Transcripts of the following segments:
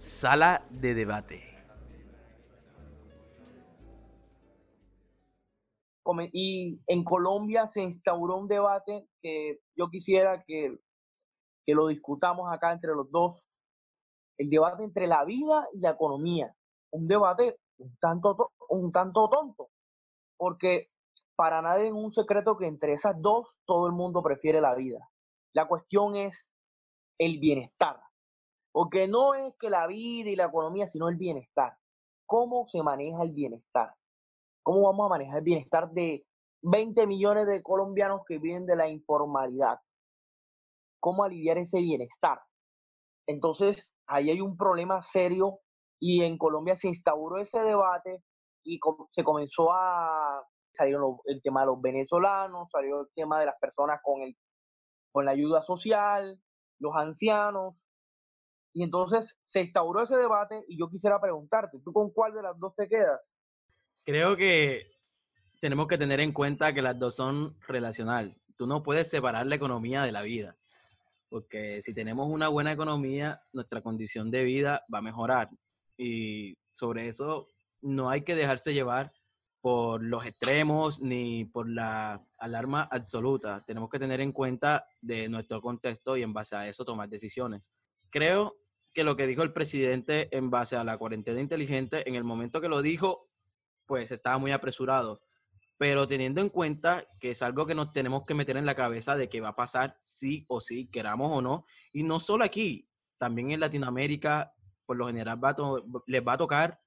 Sala de debate. Y en Colombia se instauró un debate que yo quisiera que, que lo discutamos acá entre los dos. El debate entre la vida y la economía. Un debate un tanto, un tanto tonto, porque para nadie es un secreto que entre esas dos todo el mundo prefiere la vida. La cuestión es el bienestar. Porque no es que la vida y la economía, sino el bienestar. ¿Cómo se maneja el bienestar? ¿Cómo vamos a manejar el bienestar de 20 millones de colombianos que viven de la informalidad? ¿Cómo aliviar ese bienestar? Entonces, ahí hay un problema serio y en Colombia se instauró ese debate y se comenzó a salió el tema de los venezolanos, salió el tema de las personas con el con la ayuda social, los ancianos, y entonces se instauró ese debate y yo quisiera preguntarte, ¿tú con cuál de las dos te quedas? Creo que tenemos que tener en cuenta que las dos son relacional. Tú no puedes separar la economía de la vida, porque si tenemos una buena economía, nuestra condición de vida va a mejorar. Y sobre eso no hay que dejarse llevar por los extremos ni por la alarma absoluta. Tenemos que tener en cuenta de nuestro contexto y en base a eso tomar decisiones. Creo que lo que dijo el presidente en base a la cuarentena inteligente, en el momento que lo dijo, pues estaba muy apresurado. Pero teniendo en cuenta que es algo que nos tenemos que meter en la cabeza de que va a pasar sí o sí, queramos o no, y no solo aquí, también en Latinoamérica, por lo general les va a tocar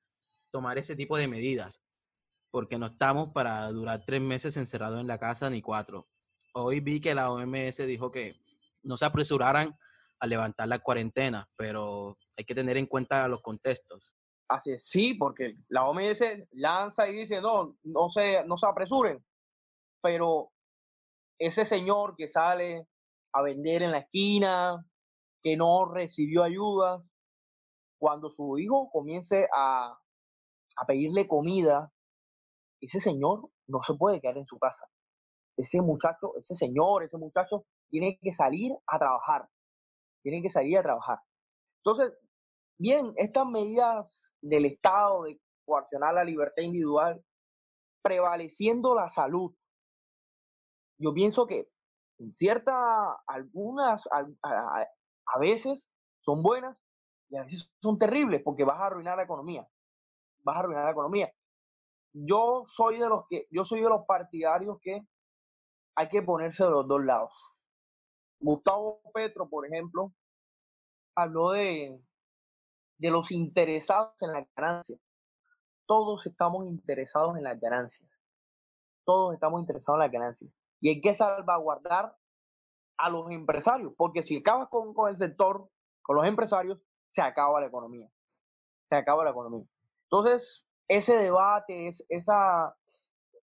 tomar ese tipo de medidas porque no estamos para durar tres meses encerrados en la casa ni cuatro. Hoy vi que la OMS dijo que no se apresuraran a levantar la cuarentena, pero hay que tener en cuenta los contextos. Así es, sí, porque la OMS lanza y dice, no, no se, no se apresuren, pero ese señor que sale a vender en la esquina, que no recibió ayuda, cuando su hijo comience a, a pedirle comida ese señor no se puede quedar en su casa. Ese muchacho, ese señor, ese muchacho tiene que salir a trabajar. Tiene que salir a trabajar. Entonces, bien, estas medidas del Estado de coaccionar la libertad individual, prevaleciendo la salud, yo pienso que en ciertas, algunas, a, a veces son buenas y a veces son terribles porque vas a arruinar la economía. Vas a arruinar la economía yo soy de los que, yo soy de los partidarios que hay que ponerse de los dos lados. Gustavo Petro, por ejemplo, habló de, de los interesados en la ganancia. Todos estamos interesados en las ganancias. Todos estamos interesados en la ganancia. Y hay que salvaguardar a los empresarios, porque si acabas con, con el sector, con los empresarios, se acaba la economía. Se acaba la economía. Entonces, ese debate, es, esa,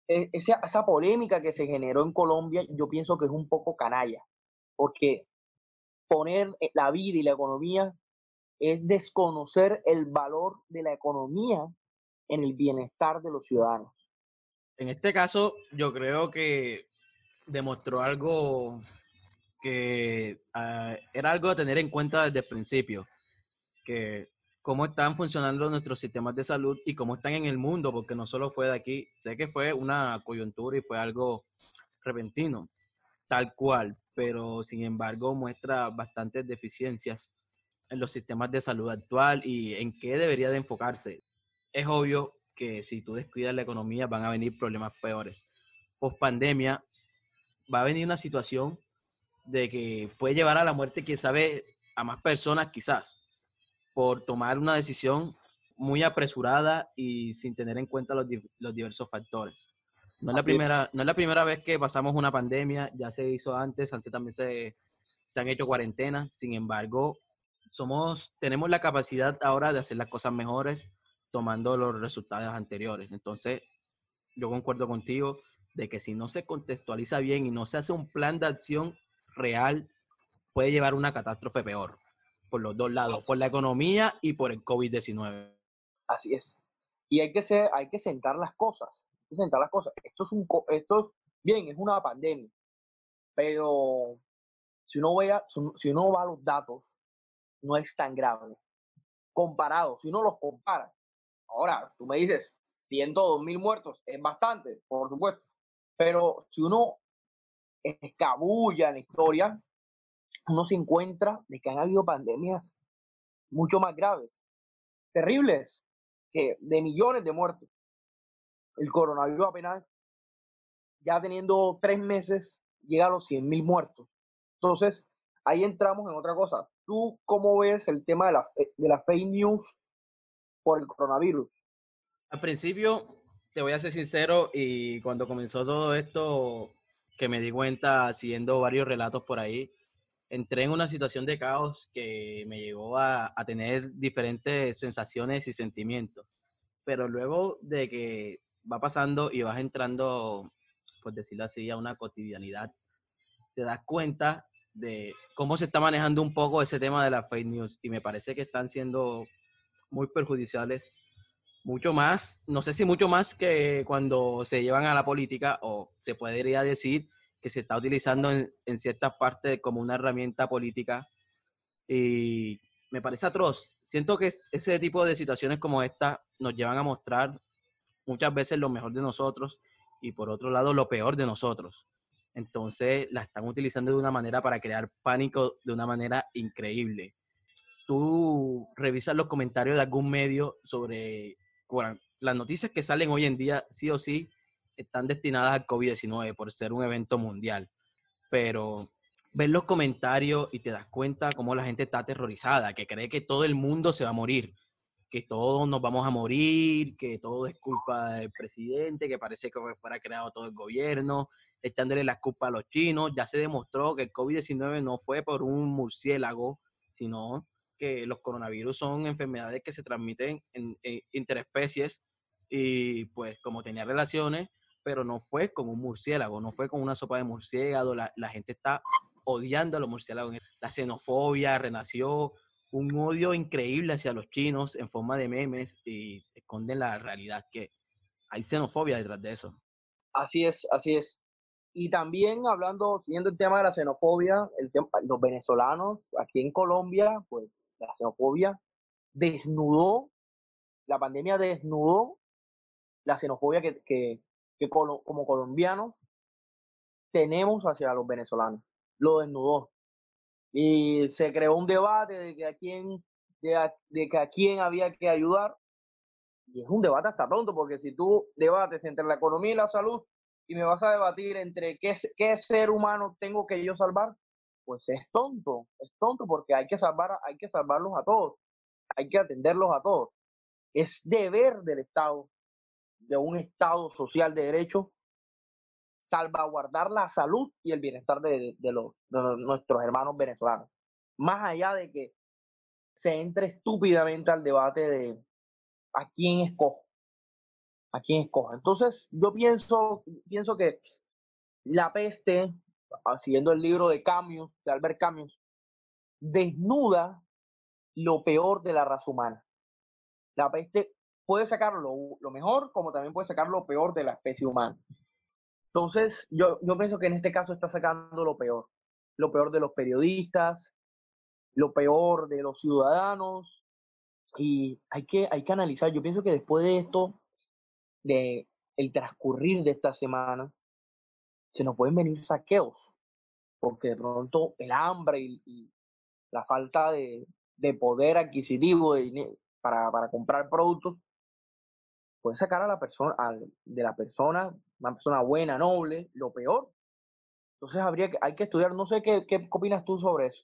e, esa, esa polémica que se generó en Colombia, yo pienso que es un poco canalla, porque poner eh, la vida y la economía es desconocer el valor de la economía en el bienestar de los ciudadanos. En este caso, yo creo que demostró algo que ah, era algo a tener en cuenta desde el principio, que cómo están funcionando nuestros sistemas de salud y cómo están en el mundo, porque no solo fue de aquí, sé que fue una coyuntura y fue algo repentino, tal cual, pero sin embargo muestra bastantes deficiencias en los sistemas de salud actual y en qué debería de enfocarse. Es obvio que si tú descuidas la economía van a venir problemas peores. Post pandemia va a venir una situación de que puede llevar a la muerte, quién sabe, a más personas quizás por tomar una decisión muy apresurada y sin tener en cuenta los, diversos factores. No es, la primera, no es la primera vez que pasamos una pandemia, ya se hizo antes, antes también se, se han hecho cuarentenas, sin embargo, somos, tenemos la capacidad ahora de hacer las cosas mejores tomando los resultados anteriores. Entonces, yo concuerdo contigo de que si no se contextualiza bien y no se hace un plan de acción real, puede llevar a una catástrofe peor por los dos lados, por la economía y por el COVID-19. Así es. Y hay que, ser, hay que sentar las cosas. Las cosas. Esto es un, esto bien, es una pandemia, pero si uno, vea, si uno va a los datos, no es tan grave. comparado, si uno los compara. Ahora, tú me dices, 102 mil muertos, es bastante, por supuesto, pero si uno escabulla en la historia, uno se encuentra de que han habido pandemias mucho más graves, terribles, que de millones de muertos. El coronavirus apenas, ya teniendo tres meses, llega a los 100 mil muertos. Entonces, ahí entramos en otra cosa. ¿Tú cómo ves el tema de la, de la fake news por el coronavirus? Al principio, te voy a ser sincero, y cuando comenzó todo esto, que me di cuenta siguiendo varios relatos por ahí, entré en una situación de caos que me llegó a, a, tener diferentes sensaciones y sentimientos. Pero luego de que va pasando y vas entrando, por decirlo así, a una cotidianidad, te das cuenta de cómo se está manejando un poco ese tema de las fake news y me parece que están siendo muy perjudiciales, mucho más, no sé si mucho más que cuando se llevan a la política o se podría decir que se está utilizando en, en ciertas partes como una herramienta política y me parece atroz. Siento que ese tipo de situaciones como esta nos llevan a mostrar muchas veces lo mejor de nosotros y por otro lado lo peor de nosotros. Entonces la están utilizando de una manera para crear pánico de una manera increíble. Tú revisas los comentarios de algún medio sobre las noticias que salen hoy en día, sí o sí, están destinadas al COVID-19 por ser un evento mundial. Pero ves los comentarios y te das cuenta cómo la gente está aterrorizada, que cree que todo el mundo se va a morir, que todos nos vamos a morir, que todo es culpa del presidente, que parece que fuera creado todo el gobierno, echándole la culpa a los chinos. Ya se demostró que el COVID-19 no fue por un murciélago, sino que los coronavirus son enfermedades que se transmiten en, en interespecies y pues como tenía relaciones, pero no fue con un murciélago, no fue con una sopa de murciélago, la, la gente está odiando a los murciélagos. La xenofobia renació, un odio increíble hacia los chinos en forma de memes y esconden la realidad que hay xenofobia detrás de eso. Así es, así es. Y también hablando, siguiendo el tema de la xenofobia, el tema, los venezolanos aquí en Colombia, pues la xenofobia desnudó, la pandemia desnudó la xenofobia que, que, que como colombianos tenemos hacia los venezolanos. Lo desnudó. Y se creó un debate de que a quién, de, a, que a quién había que ayudar. Y es un debate hasta tonto, porque si tú debates entre la economía y la salud, y me vas a debatir entre qué, qué ser humano tengo que yo salvar, pues es tonto, es tonto porque hay que salvar, hay que salvarlos a todos, hay que atenderlos a todos. Es deber del Estado, de un Estado social de derecho, salvaguardar la salud y el bienestar de, nuestros hermanos venezolanos. Más allá de que se entre estúpidamente al debate de a quién escojo a. Entonces, yo pienso, pienso que la peste, ah, siguiendo el libro de Camus, de Albert Camus, desnuda lo peor de la raza humana. La peste puede sacar lo, mejor como también puede sacar lo peor de la especie humana. Entonces, yo, yo pienso que en este caso está sacando lo peor. Lo peor de los periodistas, lo peor de los ciudadanos. Y hay que, hay que analizar. Yo pienso que después de esto, de el transcurrir de estas semanas, se nos pueden venir saqueos, porque de pronto el hambre y, y la falta de, de, poder adquisitivo de para, para, comprar productos puede sacar a la persona, de la persona, una persona buena, noble, lo peor. Entonces habría que, hay que estudiar, no sé qué, qué opinas tú sobre eso.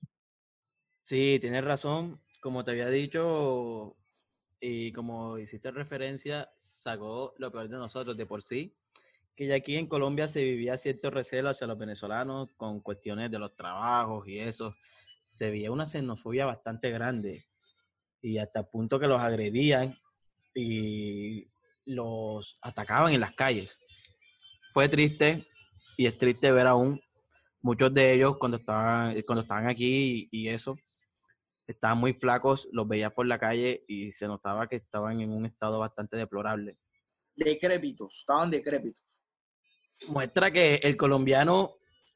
Sí, tienes razón. Como te había dicho, y como hiciste referencia, sacó lo peor de nosotros de por sí, que ya aquí en Colombia se vivía cierto recelo hacia los venezolanos con cuestiones de los trabajos y eso. Se veía una xenofobia bastante grande y hasta el punto que los agredían y los atacaban en las calles. Fue triste y es triste ver aún muchos de ellos cuando estaban, cuando estaban aquí y, y eso, estaban muy flacos, los veías por la calle y se notaba que estaban en un estado bastante deplorable. Decrépitos, estaban decrépitos. Muestra que el colombiano,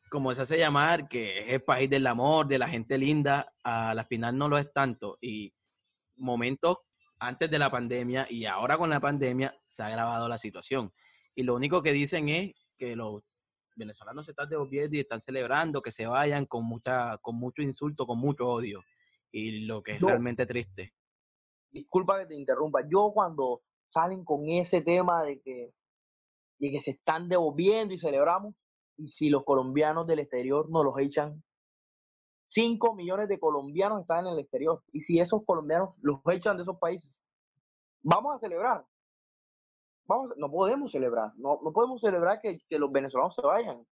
como se hace llamar, que es el país del amor, de la gente linda, a la final no lo es tanto. Y momentos antes de la pandemia y ahora con la pandemia se ha agravado la situación. Y lo único que dicen es que los venezolanos se están devolviendo y están celebrando que se vayan con mucha, con mucho insulto, con mucho odio. Y lo que es realmente triste. Disculpa que te interrumpa. Yo cuando salen con ese tema de que, de que se están devolviendo y celebramos, y si los colombianos del exterior nos los echan, 5 millones de colombianos están en el exterior. Y si esos colombianos los echan de esos países, vamos a celebrar. Vamos, no podemos celebrar. No, no podemos celebrar que, que los venezolanos se vayan.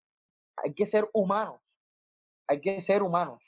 Hay que ser humanos. Hay que ser humanos.